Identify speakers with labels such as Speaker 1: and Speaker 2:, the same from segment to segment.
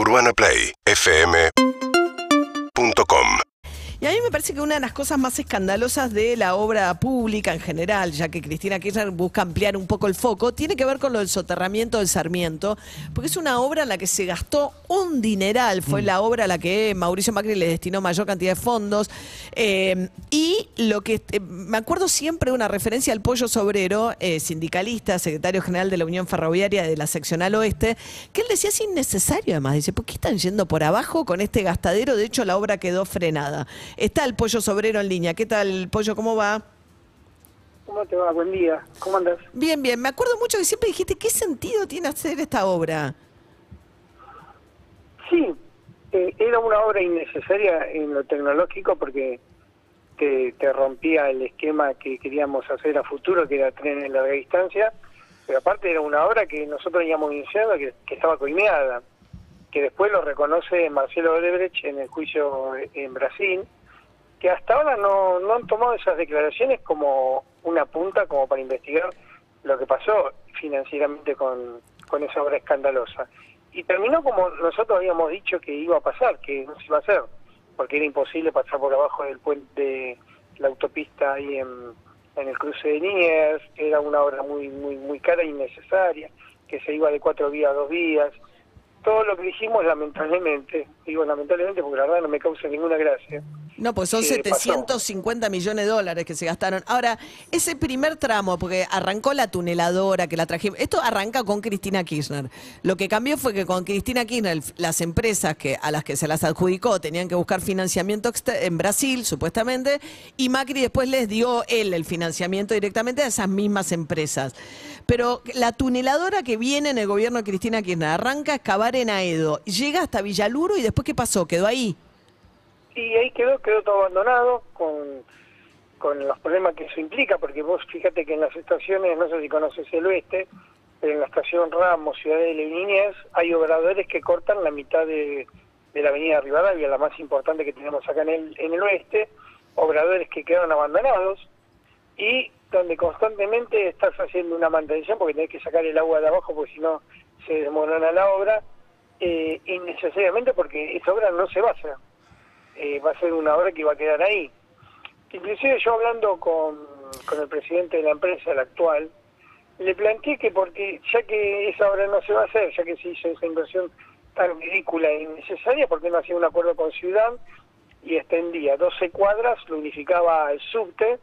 Speaker 1: UrbanaPlayFM.com
Speaker 2: Y a mí me parece que una de las cosas más escandalosas de la obra pública en general, ya que Cristina Kirchner busca ampliar un poco el foco, tiene que ver con lo del soterramiento del Sarmiento, porque es una obra en la que se gastó un dineral, fue la obra a la que Mauricio Macri le destinó mayor cantidad de fondos, eh, y lo que eh, me acuerdo siempre una referencia al Pollo Sobrero, eh, sindicalista, secretario general de la Unión Ferroviaria de la seccional oeste, que él decía es innecesario además, dice, ¿por qué están yendo por abajo con este gastadero? De hecho, la obra quedó frenada. Está el pollo sobrero en línea. ¿Qué tal, pollo? ¿Cómo va?
Speaker 3: ¿Cómo te va? Buen día. ¿Cómo andas?
Speaker 2: Bien, bien. Me acuerdo mucho que siempre dijiste, ¿qué sentido tiene hacer esta obra?
Speaker 3: Sí, eh, era una obra innecesaria en lo tecnológico porque te, te rompía el esquema que queríamos hacer a futuro, que era tren en larga distancia, pero aparte era una obra que nosotros habíamos iniciado que, que estaba coimeada, que después lo reconoce Marcelo Odebrecht en el juicio en Brasil, que hasta ahora no, no han tomado esas declaraciones como una punta como para investigar lo que pasó financieramente con, con esa obra escandalosa. Y terminó como nosotros habíamos dicho que iba a pasar, que no se iba a hacer, porque era imposible pasar por abajo del puente de la autopista ahí en, en el cruce de que era una obra muy, muy, muy cara e innecesaria, que se iba de cuatro vías a dos vías. Todo lo que dijimos, lamentablemente, digo lamentablemente porque la verdad no me causa ninguna gracia,
Speaker 2: No, pues son
Speaker 3: ¿Qué
Speaker 2: 750 millones de dólares que se gastaron. Ahora, ese primer tramo, porque arrancó la tuneladora que la trajimos, esto arranca con Cristina Kirchner. Lo que cambió fue que con Cristina Kirchner, las empresas que a las que se las adjudicó tenían que buscar financiamiento en Brasil, supuestamente, y Macri después les dio él el financiamiento directamente a esas mismas empresas. Pero la tuneladora que viene en el gobierno de Cristina Kirchner arranca a excavar en Aedo, llega hasta Villaluro y después ¿qué pasó? Quedó ahí.
Speaker 3: Y ahí quedó, quedó todo abandonado con, con los problemas que eso implica, porque vos fíjate que en las estaciones, no sé si conoces el oeste, pero en la estación Ramos, Ciudadela y Niñez, hay obradores que cortan la mitad de, de la avenida Rivadavia, la más importante que tenemos acá en el, en el oeste, obradores que quedaron abandonados y donde constantemente estás haciendo una mantención porque tenés que sacar el agua de abajo porque si no se desmorona la obra, eh, innecesariamente porque esa obra no se va a hacer eh, va a ser una obra que va a quedar ahí. Inclusive yo hablando con, con el presidente de la empresa, el actual, le planteé que porque ya que esa obra no se va a hacer, ya que se hizo esa inversión tan ridícula e innecesaria, ¿por qué no hacía un acuerdo con Ciudad y extendía 12 cuadras, lo unificaba el subte,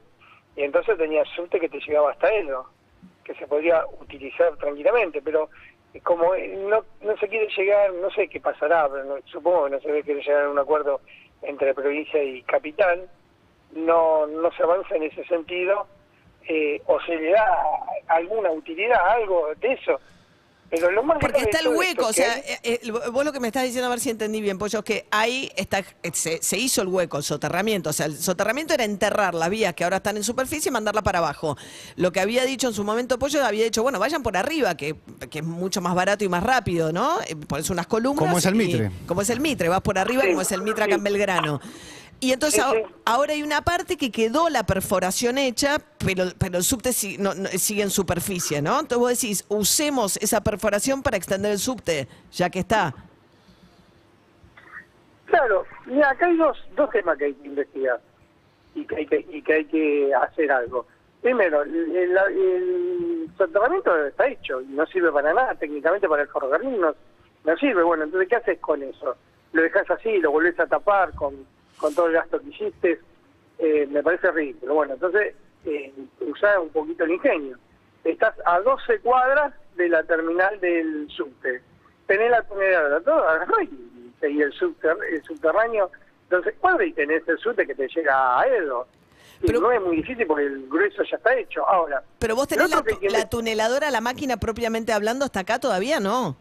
Speaker 3: y entonces tenía subte que te llegaba hasta Edo, que se podría utilizar tranquilamente, pero como eh, no, no se quiere llegar, no sé qué pasará, pero no- supongo que no se ve quiere llegar a un acuerdo entre provincia y capital, no, no se avanza en ese sentido, eh, o se le da alguna utilidad, algo de eso. Pero lo más
Speaker 2: Porque está el
Speaker 3: esto
Speaker 2: hueco, o sea, eh, eh, vos lo que me estás diciendo, a ver si entendí bien, Pollo, es que ahí está, eh, se, se hizo el hueco, el soterramiento, o sea, el soterramiento era enterrar las vías que ahora están en superficie y mandarla para abajo. Lo que había dicho en su momento Pollo, había dicho, bueno, vayan por arriba, que, que es mucho más barato y más rápido, ¿no? Eh, Pones unas columnas.
Speaker 4: Como es el
Speaker 2: y-
Speaker 4: Mitre.
Speaker 2: como es el Mitre, vas por arriba
Speaker 3: Sí,
Speaker 2: como es el Mitre acá en. Belgrano. Y entonces
Speaker 3: Sí,
Speaker 2: ahora,
Speaker 3: sí.
Speaker 2: ahora hay una parte que quedó la perforación hecha, pero, pero el subte si- no- no- sigue en superficie, ¿no? Entonces vos decís, usemos esa perforación para extender el subte, ya que está.
Speaker 3: Claro, mira, acá hay dos, dos temas que hay que investigar y que hay que, y que, hay que hacer algo. Primero, el, el- el soterramiento está hecho y no sirve para nada, técnicamente para el ferrocarril no, no sirve. Bueno, entonces, ¿qué haces con eso? Lo dejas así, lo volvés a tapar con, con todo el gasto que hiciste, eh, me parece ridículo. Bueno, entonces, eh, usá un poquito el ingenio. Estás a 12 cuadras de la terminal del subte. Tenés la tuneladora, todo, y seguí el, subter- el subterráneo, entonces cuadras y tenés el subte que te llega a Edo. Y
Speaker 2: Pero-
Speaker 3: no es muy difícil porque el grueso ya está hecho. Ahora,
Speaker 2: Pero vos tenés la,
Speaker 3: que
Speaker 2: tuneladora, la máquina propiamente hablando, hasta acá todavía no.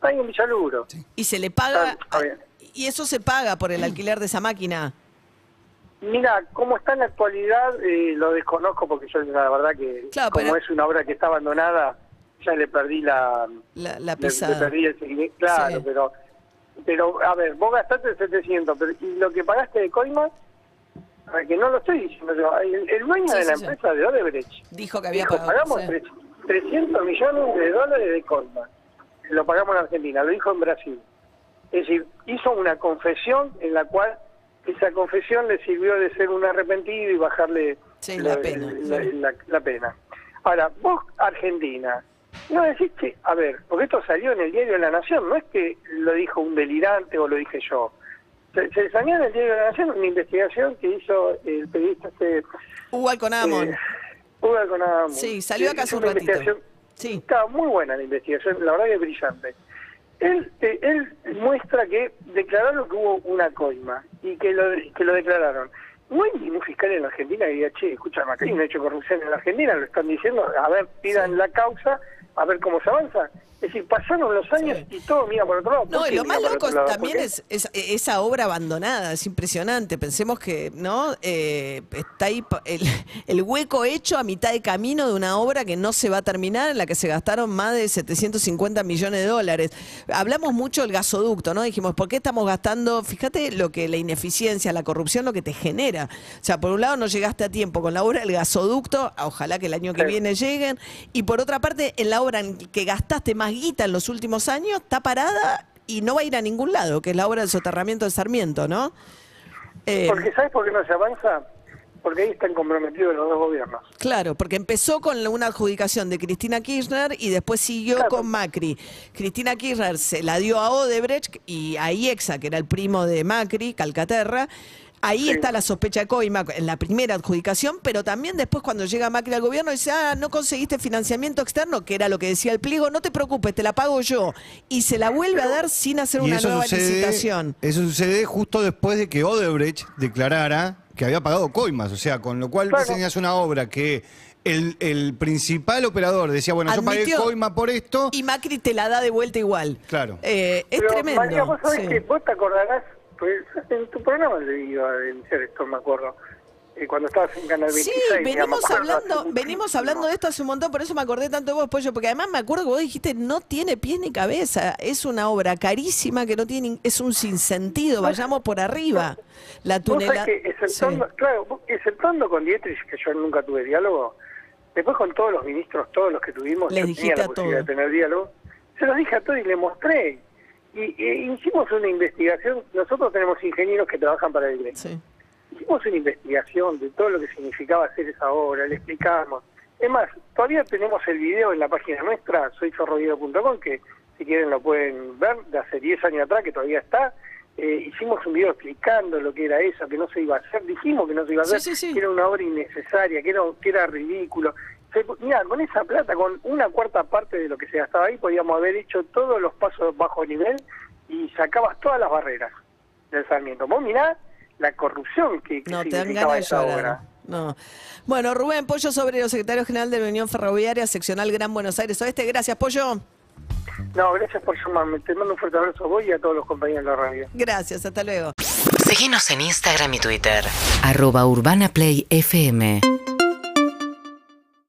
Speaker 3: Hay un Villaluro.
Speaker 2: Y se le paga,
Speaker 3: Está.
Speaker 2: Y eso se paga por el alquiler de esa máquina.
Speaker 3: Mira, cómo está en la actualidad, eh, lo desconozco porque yo la verdad que
Speaker 2: Claro,
Speaker 3: como
Speaker 2: pero-
Speaker 3: es una obra que está abandonada, ya le perdí la,
Speaker 2: La, la
Speaker 3: le, le
Speaker 2: pisada.
Speaker 3: perdí el seguimiento. Claro,
Speaker 2: Sí.
Speaker 3: pero, pero a ver, vos gastaste 700, pero ¿y lo que pagaste de coima? Que no lo estoy diciendo el, el dueño
Speaker 2: Sí,
Speaker 3: de la
Speaker 2: sí,
Speaker 3: empresa de Odebrecht
Speaker 2: Dijo que había
Speaker 3: dijo,
Speaker 2: pagado.
Speaker 3: pagamos
Speaker 2: sí.
Speaker 3: tres- 300 millones de dólares de coima. Lo pagamos en Argentina, lo dijo en Brasil. Es decir, hizo una confesión en la cual esa confesión le sirvió de ser un arrepentido y bajarle
Speaker 2: Sí, la pena,
Speaker 3: la-
Speaker 2: sí.
Speaker 3: la- la pena. Ahora, vos, Argentina, no decís que, a ver, porque esto salió en el diario de la Nación, no es que lo dijo un delirante o lo dije yo. Se, se salió en el diario de la Nación una investigación que hizo el periodista este...
Speaker 2: Hugo Alconamon.
Speaker 3: eh, Hugo Alconamon.
Speaker 2: Sí, salió acá hace un ratito. Sí.
Speaker 3: Estaba muy buena la investigación, la verdad que es brillante. Él, él muestra que declararon que hubo una coima y que lo, que lo declararon. No hay ningún fiscal en la Argentina que diga, che, escucha, acá hay un hecho corrupción en la Argentina, lo están diciendo, a ver, pidan la causa, a ver cómo se avanza. Es decir, pasaron los años y todo mira por otro lado. ¿Por
Speaker 2: No, y lo más loco también es, es- esa obra abandonada, es impresionante. Pensemos que, ¿no? Eh, está ahí el, el hueco hecho a mitad de camino de una obra que no se va a terminar, en la que se gastaron más de 750 millones de dólares. Hablamos mucho del gasoducto, ¿no? Dijimos, ¿por qué estamos gastando? Fíjate lo que la ineficiencia, la corrupción, lo que te genera. O sea, por un lado no llegaste a tiempo con la obra del gasoducto, ojalá que el año que
Speaker 3: Sí.
Speaker 2: viene lleguen, y por otra parte, en la obra en que gastaste más guita en los últimos años, está parada y no va a ir a ningún lado, que es la obra del soterramiento de Sarmiento, ¿no? Eh,
Speaker 3: Porque ¿sabes por qué no se avanza? Porque ahí están comprometidos los dos gobiernos.
Speaker 2: Claro, porque empezó con una adjudicación de Cristina Kirchner y después siguió
Speaker 3: Claro.
Speaker 2: con Macri. Cristina Kirchner se la dio a Odebrecht y a IEXA, que era el primo de Macri, Calcaterra. Ahí
Speaker 3: Sí.
Speaker 2: está la sospecha de coima en la primera adjudicación, pero también después cuando llega Macri al gobierno dice, ah, no conseguiste financiamiento externo, que era lo que decía el pliego, no te preocupes, te la pago yo. Y se la vuelve a dar sin hacer una nueva
Speaker 1: sucede,
Speaker 2: licitación.
Speaker 1: eso sucede justo después de que Odebrecht declarara que había pagado coimas, o sea, con lo cual
Speaker 3: Claro.
Speaker 1: tenías una obra que el, el principal operador decía, bueno, yo pagué
Speaker 2: Admitió.
Speaker 1: coima por esto,
Speaker 2: Y Macri te la da de vuelta igual.
Speaker 1: Claro.
Speaker 2: Eh, es
Speaker 3: Pero,
Speaker 2: tremendo.
Speaker 3: María, vos sabés
Speaker 2: sí.
Speaker 3: que vos te acordarás, pues en tu programa le iba a denunciar esto, me acuerdo, eh, cuando estabas en Canal 26.
Speaker 2: Sí, venimos hablando, venimos hablando de esto hace un montón, por eso me acordé tanto de vos, Pollo, porque además me acuerdo que vos dijiste, no tiene pies ni cabeza, es una obra carísima que no tiene, es un sinsentido, vayamos por arriba. La
Speaker 3: Vos sabés
Speaker 2: tunela...
Speaker 3: que exceptuando, claro, exceptuando con Dietrich, que yo nunca tuve diálogo, después con todos los ministros, todos los que tuvimos,
Speaker 2: Les
Speaker 3: yo tenía la posibilidad de tener diálogo, se los dije a todos y le mostré. Y, y hicimos una investigación, nosotros tenemos ingenieros que trabajan para el gremio.
Speaker 2: Sí.
Speaker 3: Hicimos una investigación de todo lo que significaba hacer esa obra, le explicamos. Es más, todavía tenemos el video en la página nuestra, soyferroviero.com, que si quieren lo pueden ver, de hace 10 años atrás, que todavía está. Eh, hicimos un video explicando lo que era eso, que no se iba a hacer, dijimos que no se iba a
Speaker 2: Sí,
Speaker 3: hacer,
Speaker 2: sí, sí.
Speaker 3: que era una obra innecesaria, que era, que era ridículo. Se- mira, con esa plata, con una cuarta parte de lo que se gastaba ahí, podíamos haber hecho todos los pasos bajo nivel y sacabas todas las barreras del Sarmiento. Vos mirá la corrupción que, que
Speaker 2: No, te dan
Speaker 3: significaba
Speaker 2: ganas de
Speaker 3: esa obra.
Speaker 2: No. Bueno, Rubén Pollo Sobrero, secretario general de la Unión Ferroviaria Seccional Gran Buenos Aires Oeste. Gracias, Pollo.
Speaker 3: No, gracias por llamarme. Te mando un fuerte abrazo a vos y a todos los compañeros de la radio.
Speaker 2: Gracias, hasta luego.
Speaker 4: Seguinos en Instagram y Twitter. Arroba Urbana Play FM.